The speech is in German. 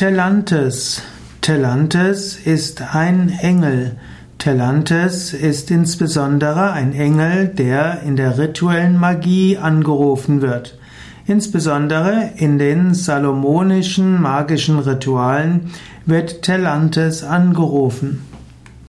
Telantes. Telantes ist ein Engel. Telantes ist insbesondere ein Engel, der in der rituellen Magie angerufen wird. Insbesondere in den salomonischen magischen Ritualen wird Telantes angerufen.